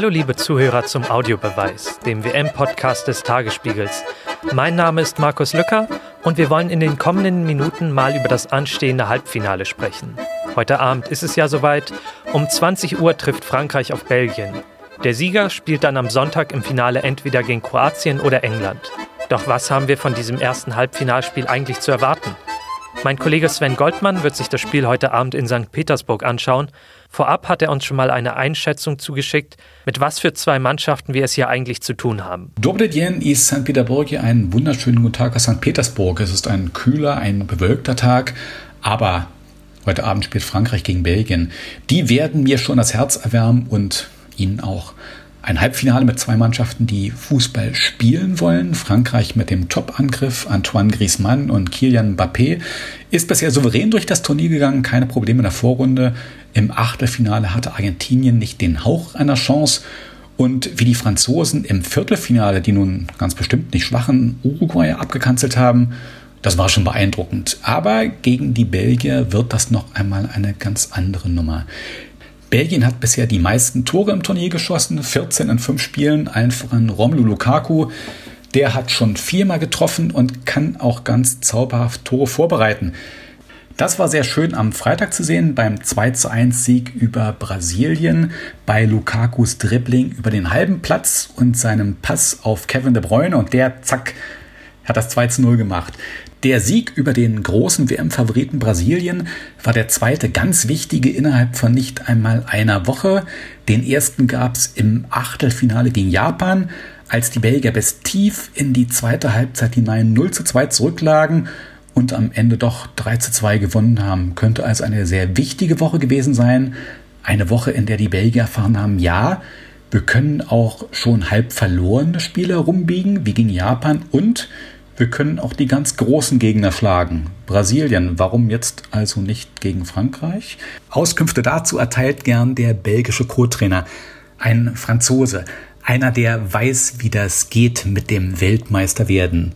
Hallo liebe Zuhörer zum Audiobeweis, dem WM-Podcast des Tagesspiegels. Mein Name ist Markus Lücker und wir wollen in den kommenden Minuten mal über das anstehende Halbfinale sprechen. Heute Abend ist es ja soweit. Um 20 Uhr trifft Frankreich auf Belgien. Der Sieger spielt dann am Sonntag im Finale entweder gegen Kroatien oder England. Doch was haben wir von diesem ersten Halbfinalspiel eigentlich zu erwarten? Mein Kollege Sven Goldmann wird sich das Spiel heute Abend in St. Petersburg anschauen. Vorab hat er uns schon mal eine Einschätzung zugeschickt, mit was für zwei Mannschaften wir es hier eigentlich zu tun haben. Dobry den ist St. Petersburg. Einen wunderschönen guten Tag aus St. Petersburg. Es ist ein kühler, ein bewölkter Tag, aber heute Abend spielt Frankreich gegen Belgien. Die werden mir schon das Herz erwärmen und Ihnen auch ein Halbfinale mit zwei Mannschaften, die Fußball spielen wollen. Frankreich mit dem Top-Angriff Antoine Griezmann und Kylian Mbappé ist bisher souverän durch das Turnier gegangen, keine Probleme in der Vorrunde. Im Achtelfinale hatte Argentinien nicht den Hauch einer Chance. Und wie die Franzosen im Viertelfinale, die nun ganz bestimmt nicht schwachen Uruguay abgekanzelt haben, das war schon beeindruckend. Aber gegen die Belgier wird das noch einmal eine ganz andere Nummer. Belgien hat bisher die meisten Tore im Turnier geschossen, 14 in 5 Spielen, allen voran Romelu Lukaku. Der hat schon viermal getroffen und kann auch ganz zauberhaft Tore vorbereiten. Das war sehr schön am Freitag zu sehen beim 2 zu 1 Sieg über Brasilien, bei Lukakus Dribbling über den halben Platz und seinem Pass auf Kevin de Bruyne und der, zack, hat das 2 zu 0 gemacht. Der Sieg über den großen WM-Favoriten Brasilien war der zweite ganz wichtige innerhalb von nicht einmal einer Woche. Den ersten gab es im Achtelfinale gegen Japan, als die Belgier bis tief in die zweite Halbzeit hinein 0 zu 2 zurücklagen und am Ende doch 3 zu 2 gewonnen haben. Könnte also eine sehr wichtige Woche gewesen sein. Eine Woche, in der die Belgier erfahren haben, ja, wir können auch schon halb verlorene Spiele rumbiegen, wie gegen Japan und wir können auch die ganz großen Gegner schlagen. Brasilien, warum jetzt also nicht gegen Frankreich? Auskünfte dazu erteilt gern der belgische Co-Trainer, ein Franzose, einer, der weiß, wie das geht mit dem Weltmeisterwerden.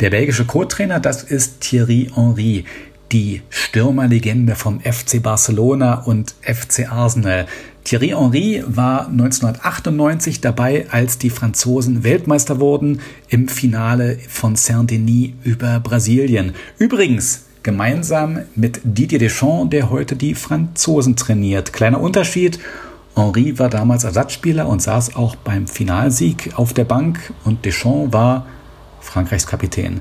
Der belgische Co-Trainer, das ist Thierry Henry, die Stürmerlegende vom FC Barcelona und FC Arsenal. Thierry Henry war 1998 dabei, als die Franzosen Weltmeister wurden im Finale von Saint-Denis über Brasilien. Übrigens gemeinsam mit Didier Deschamps, der heute die Franzosen trainiert. Kleiner Unterschied. Henry war damals Ersatzspieler und saß auch beim Finalsieg auf der Bank und Deschamps war Frankreichs Kapitän.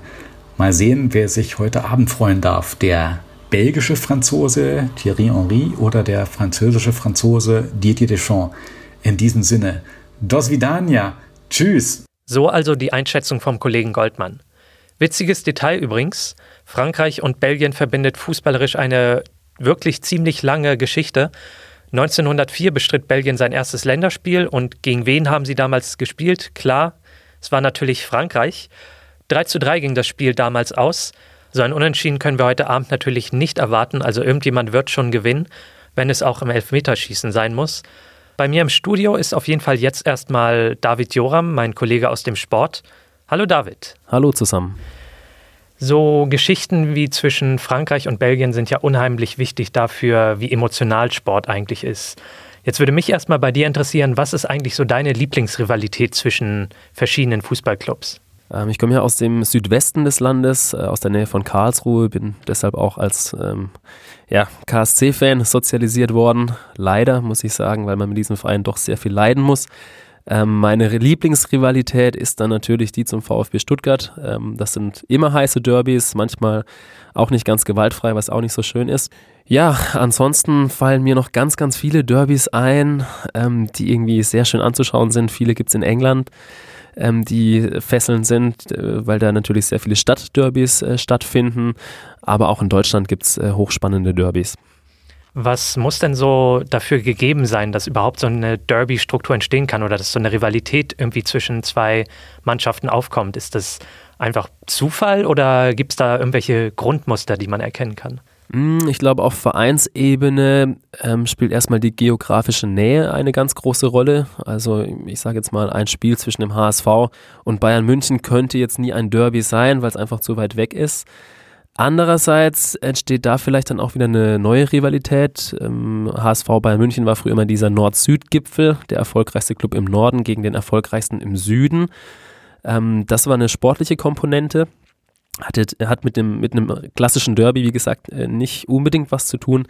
Mal sehen, wer sich heute Abend freuen darf. Der belgische Franzose Thierry Henry oder der französische Franzose Didier Deschamps. In diesem Sinne, dos vidania, tschüss. So also die Einschätzung vom Kollegen Goldmann. Witziges Detail übrigens, Frankreich und Belgien verbindet fußballerisch eine wirklich ziemlich lange Geschichte. 1904 bestritt Belgien sein erstes Länderspiel und gegen wen haben sie damals gespielt? Klar, es war natürlich Frankreich. 3 zu 3 ging das Spiel damals aus. So ein Unentschieden können wir heute Abend natürlich nicht erwarten. Also irgendjemand wird schon gewinnen, wenn es auch im Elfmeterschießen sein muss. Bei mir im Studio ist auf jeden Fall jetzt erstmal David Joram, mein Kollege aus dem Sport. Hallo David. Hallo zusammen. So Geschichten wie zwischen Frankreich und Belgien sind ja unheimlich wichtig dafür, wie emotional Sport eigentlich ist. Jetzt würde mich erstmal bei dir interessieren, was ist eigentlich so deine Lieblingsrivalität zwischen verschiedenen Fußballclubs? Ähm, ich komme ja aus dem Südwesten des Landes, äh, aus der Nähe von Karlsruhe, bin deshalb auch als ähm, ja, KSC-Fan sozialisiert worden. Leider, muss ich sagen, weil man mit diesem Verein doch sehr viel leiden muss. Ähm, meine Lieblingsrivalität ist dann natürlich die zum VfB Stuttgart. Ähm, das sind immer heiße Derbys, manchmal auch nicht ganz gewaltfrei, was auch nicht so schön ist. Ja, ansonsten fallen mir noch ganz, ganz viele Derbys ein, ähm, die irgendwie sehr schön anzuschauen sind. Viele gibt es in England ähm, die fesselnd sind, äh, weil da natürlich sehr viele Stadtderbys äh, stattfinden. Aber auch in Deutschland gibt es äh, hochspannende Derbys. Was muss denn so dafür gegeben sein, dass überhaupt so eine Derby-Struktur entstehen kann oder dass so eine Rivalität irgendwie zwischen zwei Mannschaften aufkommt? Ist das einfach Zufall oder gibt es da irgendwelche Grundmuster, die man erkennen kann? Hm, ich glaube, auf Vereinsebene ähm, spielt erstmal die geografische Nähe eine ganz große Rolle. Also ich sage jetzt mal, ein Spiel zwischen dem HSV und Bayern München könnte jetzt nie ein Derby sein, weil es einfach zu weit weg ist. Andererseits entsteht da vielleicht dann auch wieder eine neue Rivalität. Ähm, HSV Bayern München war früher immer dieser Nord-Süd-Gipfel, der erfolgreichste Club im Norden gegen den erfolgreichsten im Süden. Ähm, das war eine sportliche Komponente. Hatte, hat mit, dem, mit einem klassischen Derby, wie gesagt, äh, nicht unbedingt was zu tun.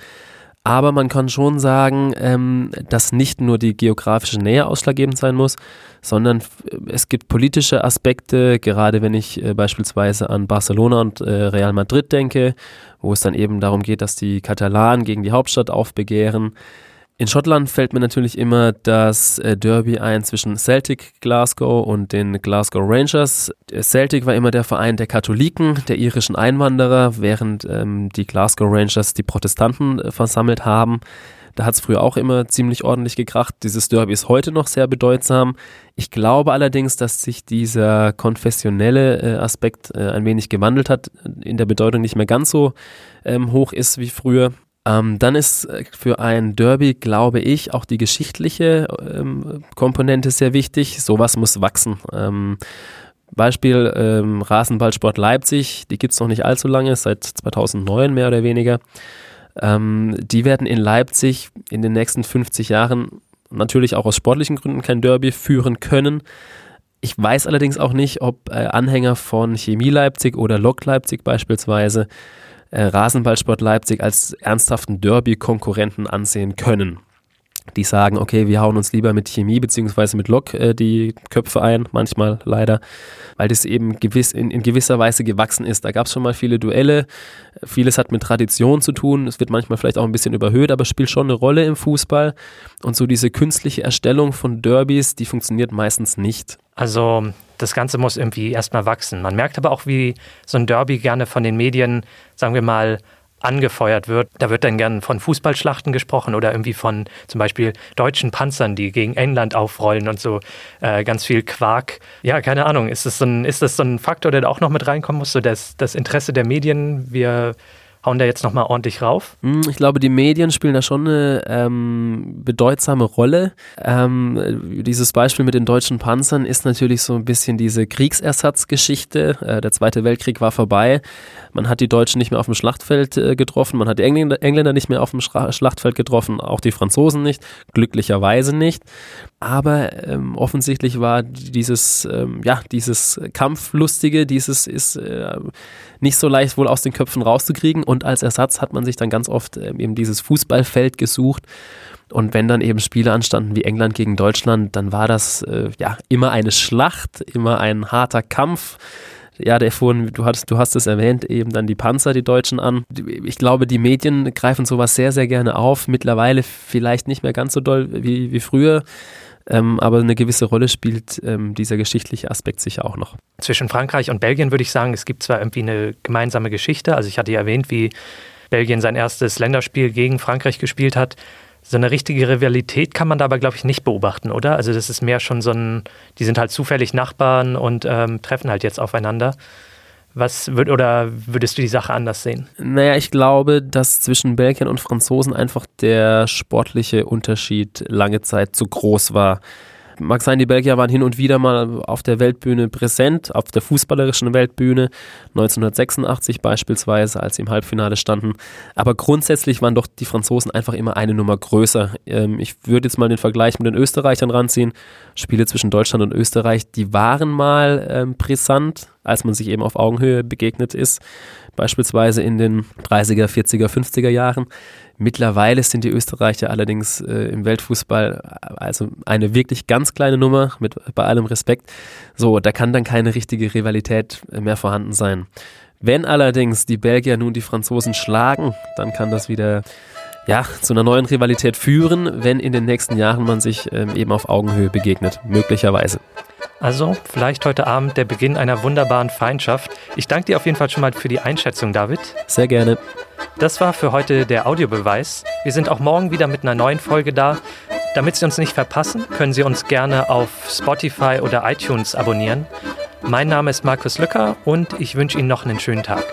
Aber man kann schon sagen, ähm, dass nicht nur die geografische Nähe ausschlaggebend sein muss, sondern es gibt politische Aspekte, gerade wenn ich äh, beispielsweise an Barcelona und äh, Real Madrid denke, wo es dann eben darum geht, dass die Katalanen gegen die Hauptstadt aufbegehren. In Schottland fällt mir natürlich immer das äh, Derby ein zwischen Celtic Glasgow und den Glasgow Rangers. Celtic war immer der Verein der Katholiken, der irischen Einwanderer, während ähm, die Glasgow Rangers die Protestanten äh, versammelt haben. Da hat es früher auch immer ziemlich ordentlich gekracht. Dieses Derby ist heute noch sehr bedeutsam. Ich glaube allerdings, dass sich dieser konfessionelle äh, Aspekt äh, ein wenig gewandelt hat, in der Bedeutung nicht mehr ganz so ähm, hoch ist wie früher. Ähm, dann ist äh, für ein Derby, glaube ich, auch die geschichtliche ähm, Komponente sehr wichtig. Sowas muss wachsen. Ähm, Beispiel ähm, Rasenballsport Leipzig, die gibt es noch nicht allzu lange, seit 2009 mehr oder weniger. Ähm, die werden in Leipzig in den nächsten 50 Jahren natürlich auch aus sportlichen Gründen kein Derby führen können. Ich weiß allerdings auch nicht, ob äh, Anhänger von Chemie Leipzig oder Lok Leipzig beispielsweise äh, Rasenballsport Leipzig als ernsthaften Derby-Konkurrenten ansehen können. Die sagen, okay, wir hauen uns lieber mit Chemie bzw. mit Lok äh, die Köpfe ein, manchmal leider, weil das eben gewiss, in, in gewisser Weise gewachsen ist. Da gab es schon mal viele Duelle, vieles hat mit Tradition zu tun, es wird manchmal vielleicht auch ein bisschen überhöht, aber spielt schon eine Rolle im Fußball. Und so diese künstliche Erstellung von Derbys, die funktioniert meistens nicht. Also das Ganze muss irgendwie erstmal wachsen. Man merkt aber auch, wie so ein Derby gerne von den Medien, sagen wir mal, angefeuert wird. Da wird dann gern von Fußballschlachten gesprochen oder irgendwie von zum Beispiel deutschen Panzern, die gegen England aufrollen und so äh, ganz viel Quark. Ja, keine Ahnung. Ist das, so ein, ist das so ein Faktor, der da auch noch mit reinkommen muss? So das, das Interesse der Medien. Wir hauen da jetzt nochmal ordentlich rauf? Hm, ich glaube, die Medien spielen da schon eine ähm, bedeutsame Rolle. Ähm, dieses Beispiel mit den deutschen Panzern ist natürlich so ein bisschen diese Kriegsersatzgeschichte. Äh, der Zweite Weltkrieg war vorbei. Man hat die Deutschen nicht mehr auf dem Schlachtfeld äh, getroffen, man hat die Engländer, Engländer nicht mehr auf dem Schra Schlachtfeld getroffen, auch die Franzosen nicht, glücklicherweise nicht. Aber ähm, offensichtlich war dieses, ähm, ja, dieses Kampflustige, dieses ist äh, nicht so leicht wohl aus den Köpfen rauszukriegen. Und als Ersatz hat man sich dann ganz oft äh, eben dieses Fußballfeld gesucht. Und wenn dann eben Spiele anstanden wie England gegen Deutschland, dann war das äh, ja immer eine Schlacht, immer ein harter Kampf ja, der vorhin, du hast, du hast es erwähnt, eben dann die Panzer, die Deutschen an. Ich glaube, die Medien greifen sowas sehr, sehr gerne auf. Mittlerweile vielleicht nicht mehr ganz so doll wie, wie früher. Ähm, aber eine gewisse Rolle spielt ähm, dieser geschichtliche Aspekt sicher auch noch. Zwischen Frankreich und Belgien würde ich sagen, es gibt zwar irgendwie eine gemeinsame Geschichte. Also ich hatte ja erwähnt, wie Belgien sein erstes Länderspiel gegen Frankreich gespielt hat. So eine richtige Rivalität kann man da aber, glaube ich, nicht beobachten, oder? Also das ist mehr schon so ein, die sind halt zufällig Nachbarn und ähm, treffen halt jetzt aufeinander. Was würd, oder würdest du die Sache anders sehen? Naja, ich glaube, dass zwischen Belgiern und Franzosen einfach der sportliche Unterschied lange Zeit zu groß war mag sein, die Belgier waren hin und wieder mal auf der Weltbühne präsent, auf der fußballerischen Weltbühne, 1986 beispielsweise, als sie im Halbfinale standen. Aber grundsätzlich waren doch die Franzosen einfach immer eine Nummer größer. Ähm, ich würde jetzt mal den Vergleich mit den Österreichern ranziehen. Spiele zwischen Deutschland und Österreich, die waren mal ähm, brisant, als man sich eben auf Augenhöhe begegnet ist, beispielsweise in den 30er, 40er, 50er Jahren. Mittlerweile sind die Österreicher allerdings äh, im Weltfußball also eine wirklich ganz kleine Nummer, mit bei allem Respekt. So, da kann dann keine richtige Rivalität mehr vorhanden sein. Wenn allerdings die Belgier nun die Franzosen schlagen, dann kann das wieder ja, zu einer neuen Rivalität führen, wenn in den nächsten Jahren man sich ähm, eben auf Augenhöhe begegnet, möglicherweise. Also vielleicht heute Abend der Beginn einer wunderbaren Feindschaft. Ich danke dir auf jeden Fall schon mal für die Einschätzung, David. Sehr gerne. Das war für heute der Audiobeweis. Wir sind auch morgen wieder mit einer neuen Folge da. Damit Sie uns nicht verpassen, können Sie uns gerne auf Spotify oder iTunes abonnieren. Mein Name ist Markus Lücker und ich wünsche Ihnen noch einen schönen Tag.